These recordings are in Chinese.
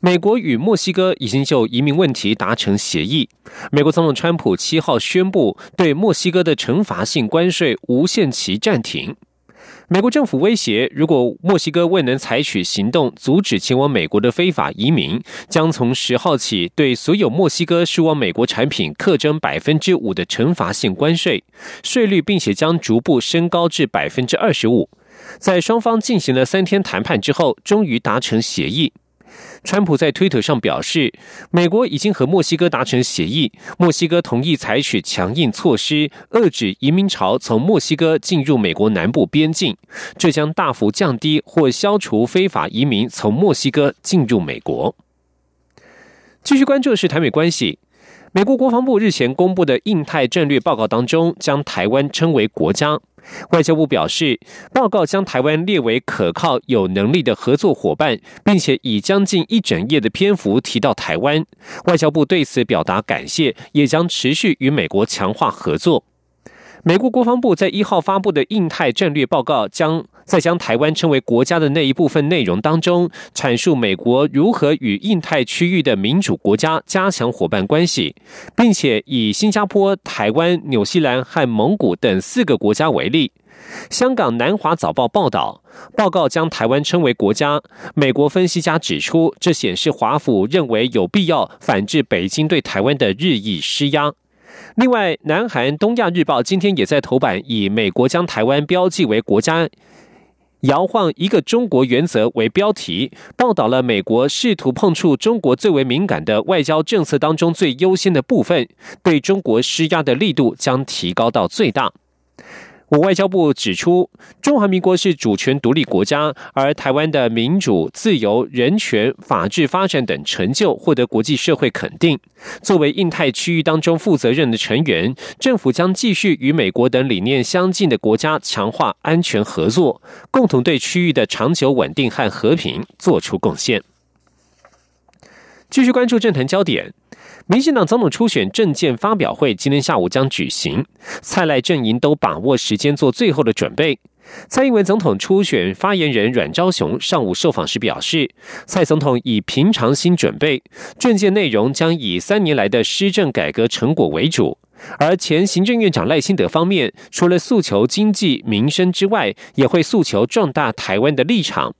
美国与墨西哥已经就移民问题达成协议。美国总统川普七号宣布对墨西哥的惩罚性关税无限期暂停。美国政府威胁，如果墨西哥未能采取行动阻止前往美国的非法移民，将从十号起对所有墨西哥输往美国产品课征百分之五的惩罚性关税税率，并且将逐步升高至百分之二十五。在双方进行了三天谈判之后，终于达成协议。川普在推特上表示，美国已经和墨西哥达成协议，墨西哥同意采取强硬措施，遏制移民潮从墨西哥进入美国南部边境，这将大幅降低或消除非法移民从墨西哥进入美国。继续关注的是台美关系。美国国防部日前公布的印太战略报告当中，将台湾称为国家。外交部表示，报告将台湾列为可靠、有能力的合作伙伴，并且以将近一整页的篇幅提到台湾。外交部对此表达感谢，也将持续与美国强化合作。美国国防部在一号发布的印太战略报告，将在将台湾称为国家的那一部分内容当中，阐述美国如何与印太区域的民主国家加强伙伴关系，并且以新加坡、台湾、纽西兰和蒙古等四个国家为例。香港南华早报报道，报告将台湾称为国家。美国分析家指出，这显示华府认为有必要反制北京对台湾的日益施压。另外，南韩东亚日报今天也在头版以“美国将台湾标记为国家，摇晃一个中国原则”为标题，报道了美国试图碰触中国最为敏感的外交政策当中最优先的部分，对中国施压的力度将提高到最大。我外交部指出，中华民国是主权独立国家，而台湾的民主、自由、人权、法治发展等成就获得国际社会肯定。作为印太区域当中负责任的成员，政府将继续与美国等理念相近的国家强化安全合作，共同对区域的长久稳定和和平做出贡献。继续关注政坛焦点。民进党总统初选政见发表会今天下午将举行，蔡赖阵营都把握时间做最后的准备。蔡英文总统初选发言人阮昭雄上午受访时表示，蔡总统以平常心准备，政见内容将以三年来的施政改革成果为主。而前行政院长赖清德方面，除了诉求经济民生之外，也会诉求壮大台湾的立场。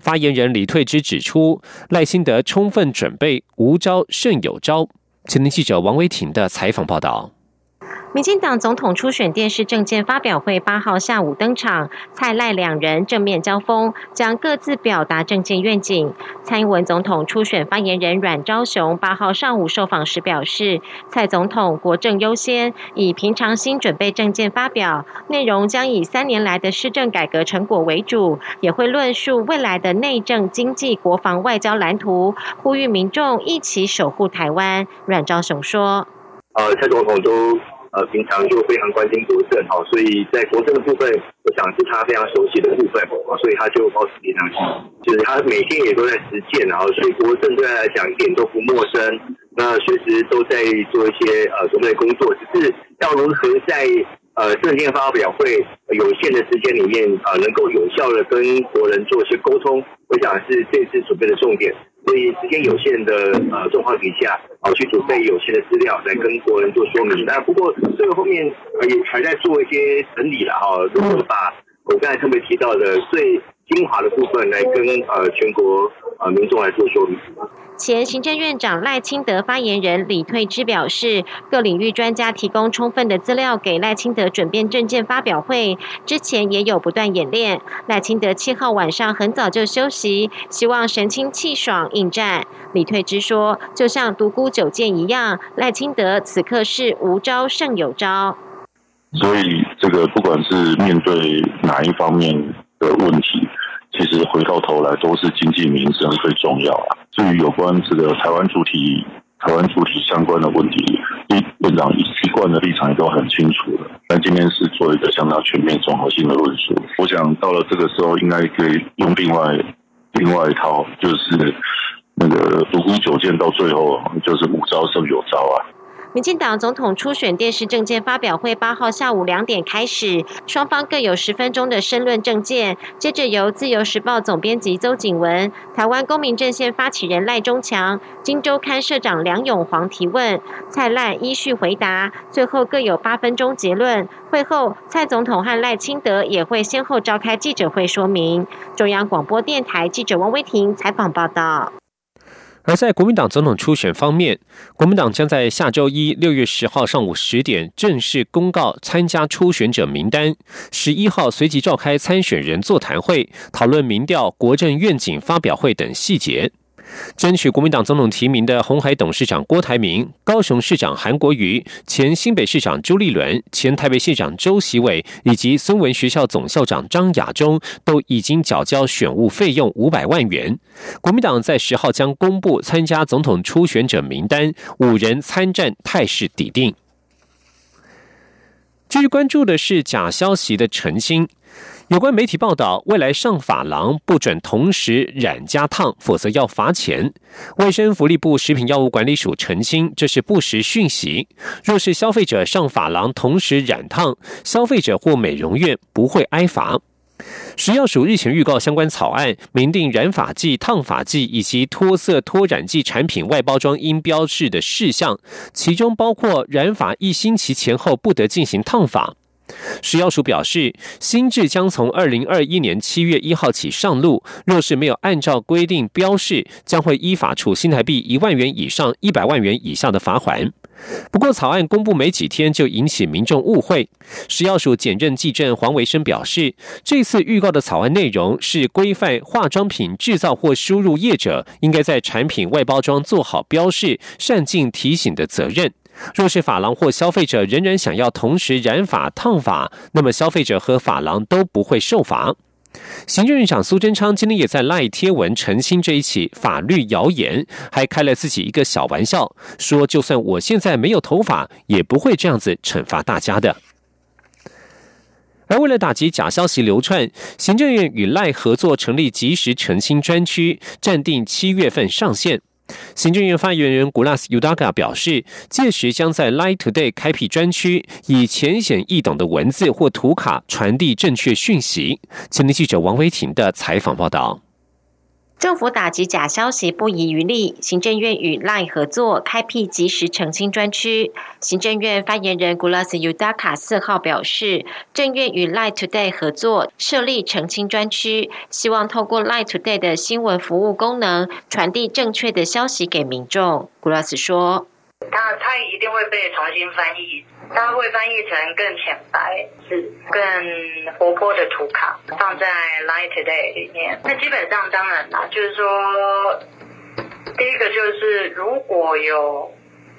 发言人李退之指出，赖清德充分准备，无招胜有招。前天记者王维婷的采访报道。民进党总统初选电视政见发表会八号下午登场，蔡赖两人正面交锋，将各自表达政见愿景。蔡英文总统初选发言人阮昭雄八号上午受访时表示，蔡总统国政优先，以平常心准备政见发表，内容将以三年来的施政改革成果为主，也会论述未来的内政、经济、国防、外交蓝图，呼吁民众一起守护台湾。阮昭雄说：“呃，蔡总统都。”呃，平常就非常关心国政哈，所以在国政的部分，我想是他非常熟悉的部分，所以他就保持平常心，就是他每天也都在实践，然后所以国政对他来讲一点都不陌生，那随时都在做一些呃准备工作，只是要如何在呃政见发表会有限的时间里面啊，能够有效的跟国人做一些沟通，我想是这次准备的重点。所以时间有限的呃状况底下，啊去准备有限的资料来跟国人做说明。那不过这个后面也还在做一些整理了哈，如果把我刚才特别提到的最精华的部分来跟呃全国呃民众来做说明。前行政院长赖清德发言人李退之表示，各领域专家提供充分的资料给赖清德准备证件发表会，之前也有不断演练。赖清德七号晚上很早就休息，希望神清气爽应战。李退之说，就像独孤九剑一样，赖清德此刻是无招胜有招。所以这个不管是面对哪一方面的问题。其实回到头来都是经济民生最重要啊。至于有关这个台湾主体台湾主体相关的问题，院长一贯的立场也都很清楚了。但今天是做一个相当全面综合性的论述。我想到了这个时候，应该可以用另外另外一套，就是那个独孤九剑，到最后就是五招胜有招啊。民进党总统初选电视政见发表会八号下午两点开始，双方各有十分钟的申论政见。接着由自由时报总编辑邹景文、台湾公民阵线发起人赖中强、金周刊社长梁永煌提问，蔡赖依序回答，最后各有八分钟结论。会后，蔡总统和赖清德也会先后召开记者会说明。中央广播电台记者王威婷采访报道。而在国民党总统初选方面，国民党将在下周一六月十号上午十点正式公告参加初选者名单，十一号随即召开参选人座谈会，讨论民调、国政愿景发表会等细节。争取国民党总统提名的红海董事长郭台铭、高雄市长韩国瑜、前新北市长朱立伦、前台北市长周习伟以及孙文学校总校长张亚中，都已经缴交选务费用五百万元。国民党在十号将公布参加总统初选者名单，五人参战态势底定。继续关注的是假消息的澄清。有关媒体报道，未来上发廊不准同时染加烫，否则要罚钱。卫生福利部食品药物管理署澄清，这是不实讯息。若是消费者上发廊同时染烫，消费者或美容院不会挨罚。食药署日前预告相关草案，明定染发剂、烫发剂以及脱色脱染剂产品外包装应标示的事项，其中包括染发一星期前后不得进行烫发。食药署表示，新制将从二零二一年七月一号起上路。若是没有按照规定标示，将会依法处新台币一万元以上一百万元以下的罚款。不过，草案公布没几天就引起民众误会。食药署检任技正黄维生表示，这次预告的草案内容是规范化妆品制造或输入业者应该在产品外包装做好标示、善尽提醒的责任。若是发廊或消费者仍然想要同时染发、烫发，那么消费者和发廊都不会受罚。行政院长苏贞昌今天也在赖贴文澄清这一起法律谣言，还开了自己一个小玩笑，说就算我现在没有头发，也不会这样子惩罚大家的。而为了打击假消息流窜，行政院与赖合作成立即时澄清专区，暂定七月份上线。行政院发言人古拉斯尤达卡表示，届时将在 Line Today 开辟专区，以浅显易懂的文字或图卡传递正确讯息。前天记者王维婷的采访报道。政府打击假消息不遗余力，行政院与 LINE 合作开辟即时澄清专区。行政院发言人 Gulas Udaka 四号表示，政院与 LINE Today 合作设立澄清专区，希望透过 LINE Today 的新闻服务功能，传递正确的消息给民众。Gulas 说。它它一定会被重新翻译，它会翻译成更浅白、是。更活泼的图卡，放在 Line Today 里面。那基本上当然啦，就是说，第一个就是如果有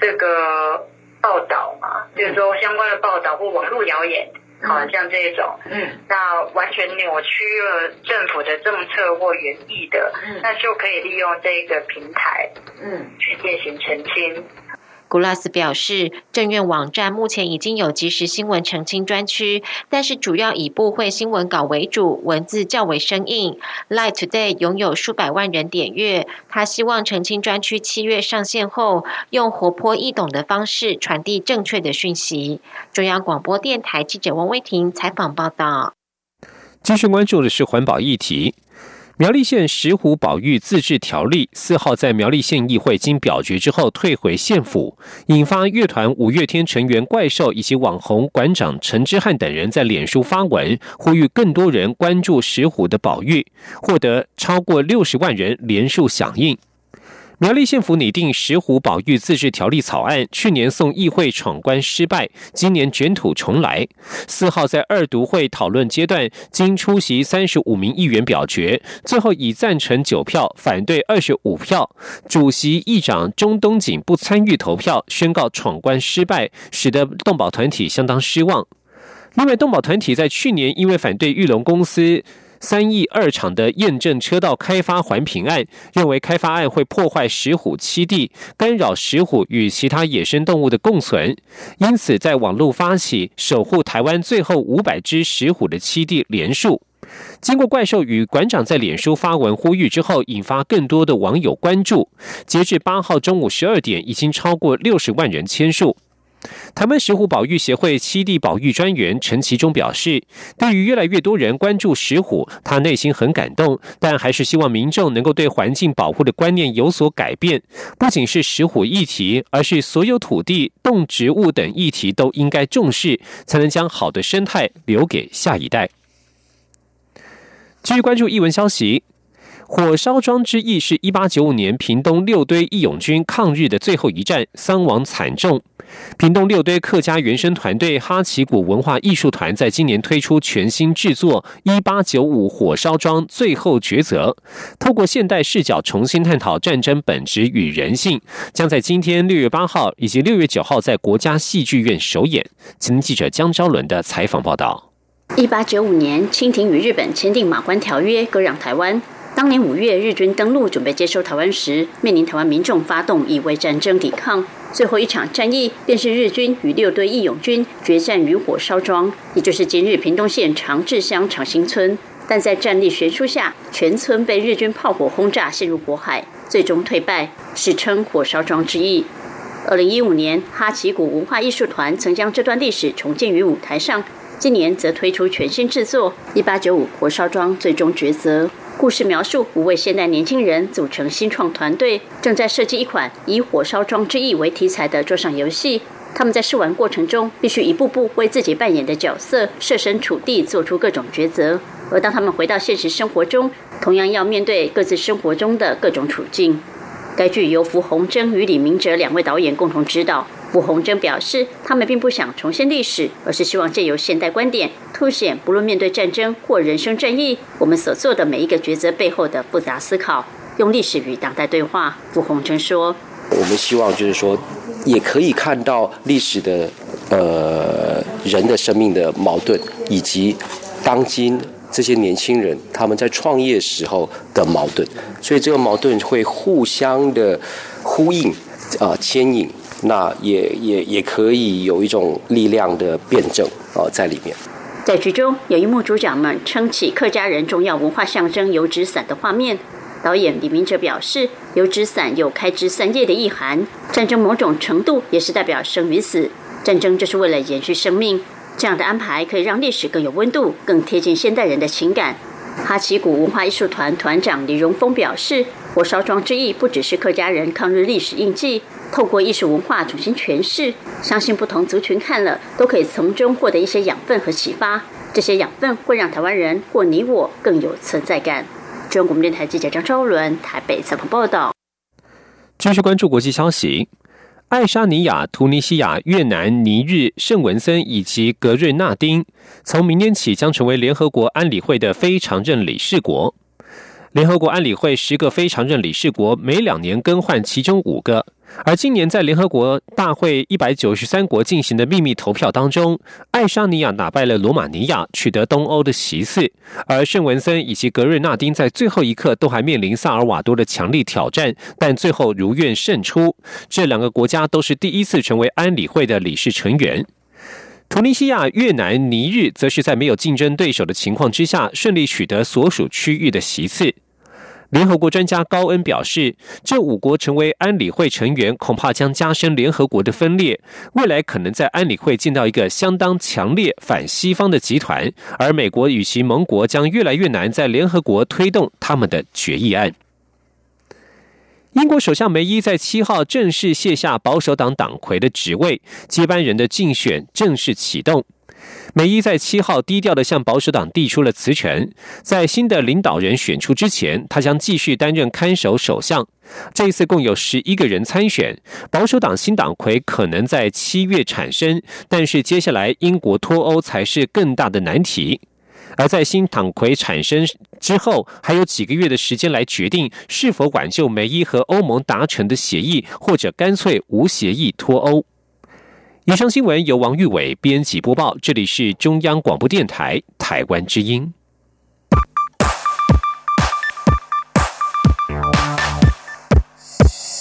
这个报道嘛，就是说相关的报道或网络谣言，好像这一种，嗯，那完全扭曲了政府的政策或原意的，嗯，那就可以利用这个平台，嗯，去进行澄清。古拉斯表示，政院网站目前已经有即时新闻澄清专区，但是主要以部会新闻稿为主，文字较为生硬。Light Today 拥有数百万人点阅，他希望澄清专区七月上线后，用活泼易懂的方式传递正确的讯息。中央广播电台记者王威婷采访报道。继续关注的是环保议题。苗栗县石虎保育自治条例四号在苗栗县议会经表决之后退回县府，引发乐团五月天成员怪兽以及网红馆长陈之汉等人在脸书发文，呼吁更多人关注石虎的保育，获得超过六十万人连数响应。苗栗县府拟定石湖保育自治条例草案，去年送议会闯关失败，今年卷土重来。四号在二读会讨论阶段，经出席三十五名议员表决，最后以赞成九票，反对二十五票。主席议长钟东锦不参与投票，宣告闯关失败，使得动保团体相当失望。另外，动保团体在去年因为反对玉龙公司。三亿二厂的验证车道开发环评案，认为开发案会破坏石虎栖地，干扰石虎与其他野生动物的共存，因此在网络发起守护台湾最后五百只石虎的栖地连署。经过怪兽与馆长在脸书发文呼吁之后，引发更多的网友关注。截至八号中午十二点，已经超过六十万人签署。台湾石虎保育协会七地保育专员陈其中表示，对于越来越多人关注石虎，他内心很感动，但还是希望民众能够对环境保护的观念有所改变。不仅是石虎议题，而是所有土地、动植物等议题都应该重视，才能将好的生态留给下一代。继续关注译文消息。火烧庄之役是一八九五年屏东六堆义勇军抗日的最后一战，伤亡惨重。屏东六堆客家原声团队哈奇谷文化艺术团在今年推出全新制作《一八九五火烧庄最后抉择》，透过现代视角重新探讨战争本质与人性，将在今天六月八号以及六月九号在国家戏剧院首演。请记者江昭伦的采访报道。一八九五年，清廷与日本签订马关条约，割让台湾。当年五月，日军登陆准备接收台湾时，面临台湾民众发动以为战争抵抗。最后一场战役便是日军与六队义勇军决战于火烧庄，也就是今日屏东县长治乡长兴村。但在战力悬殊下，全村被日军炮火轰炸，陷入火海，最终退败，史称火烧庄之役。二零一五年，哈奇谷文化艺术团曾将这段历史重建于舞台上，今年则推出全新制作《一八九五火烧庄最终抉择》。故事描述五位现代年轻人组成新创团队，正在设计一款以火烧庄之役为题材的桌上游戏。他们在试玩过程中，必须一步步为自己扮演的角色设身处地，做出各种抉择。而当他们回到现实生活中，同样要面对各自生活中的各种处境。该剧由符宏征与李明哲两位导演共同指导。傅鸿征表示，他们并不想重现历史，而是希望借由现代观点，凸显不论面对战争或人生正义，我们所做的每一个抉择背后的复杂思考，用历史与当代对话。傅鸿征说：“我们希望就是说，也可以看到历史的呃人的生命的矛盾，以及当今这些年轻人他们在创业时候的矛盾，所以这个矛盾会互相的呼应啊牵引。”那也也也可以有一种力量的辩证啊在里面。在剧中有一幕，主角们撑起客家人重要文化象征油纸伞的画面。导演李明哲表示，油纸伞有开枝散叶的意涵，战争某种程度也是代表生与死，战争就是为了延续生命。这样的安排可以让历史更有温度，更贴近现代人的情感。哈奇谷文化艺术团团长李荣峰表示，火烧庄之役不只是客家人抗日历史印记。透过艺术文化重新诠释，相信不同族群看了都可以从中获得一些养分和启发。这些养分会让台湾人或你我更有存在感。中国电台记者张昭伦台北采访报道。继续关注国际消息：爱沙尼亚、突尼西亚、越南、尼日、圣文森以及格瑞纳丁，从明年起将成为联合国安理会的非常任理事国。联合国安理会十个非常任理事国每两年更换其中五个。而今年在联合国大会一百九十三国进行的秘密投票当中，爱沙尼亚打败了罗马尼亚，取得东欧的席次。而圣文森以及格瑞纳丁在最后一刻都还面临萨尔瓦多的强力挑战，但最后如愿胜出。这两个国家都是第一次成为安理会的理事成员。突尼西亚、越南、尼日则是在没有竞争对手的情况之下，顺利取得所属区域的席次。联合国专家高恩表示，这五国成为安理会成员，恐怕将加深联合国的分裂。未来可能在安理会见到一个相当强烈反西方的集团，而美国与其盟国将越来越难在联合国推动他们的决议案。英国首相梅伊在七号正式卸下保守党党魁的职位，接班人的竞选正式启动。梅伊在七号低调的向保守党递出了辞呈，在新的领导人选出之前，他将继续担任看守首相。这一次共有十一个人参选，保守党新党魁可能在七月产生，但是接下来英国脱欧才是更大的难题。而在新党魁产生之后，还有几个月的时间来决定是否挽救梅伊和欧盟达成的协议，或者干脆无协议脱欧。以上新闻由王玉伟编辑播报，这里是中央广播电台台湾之音。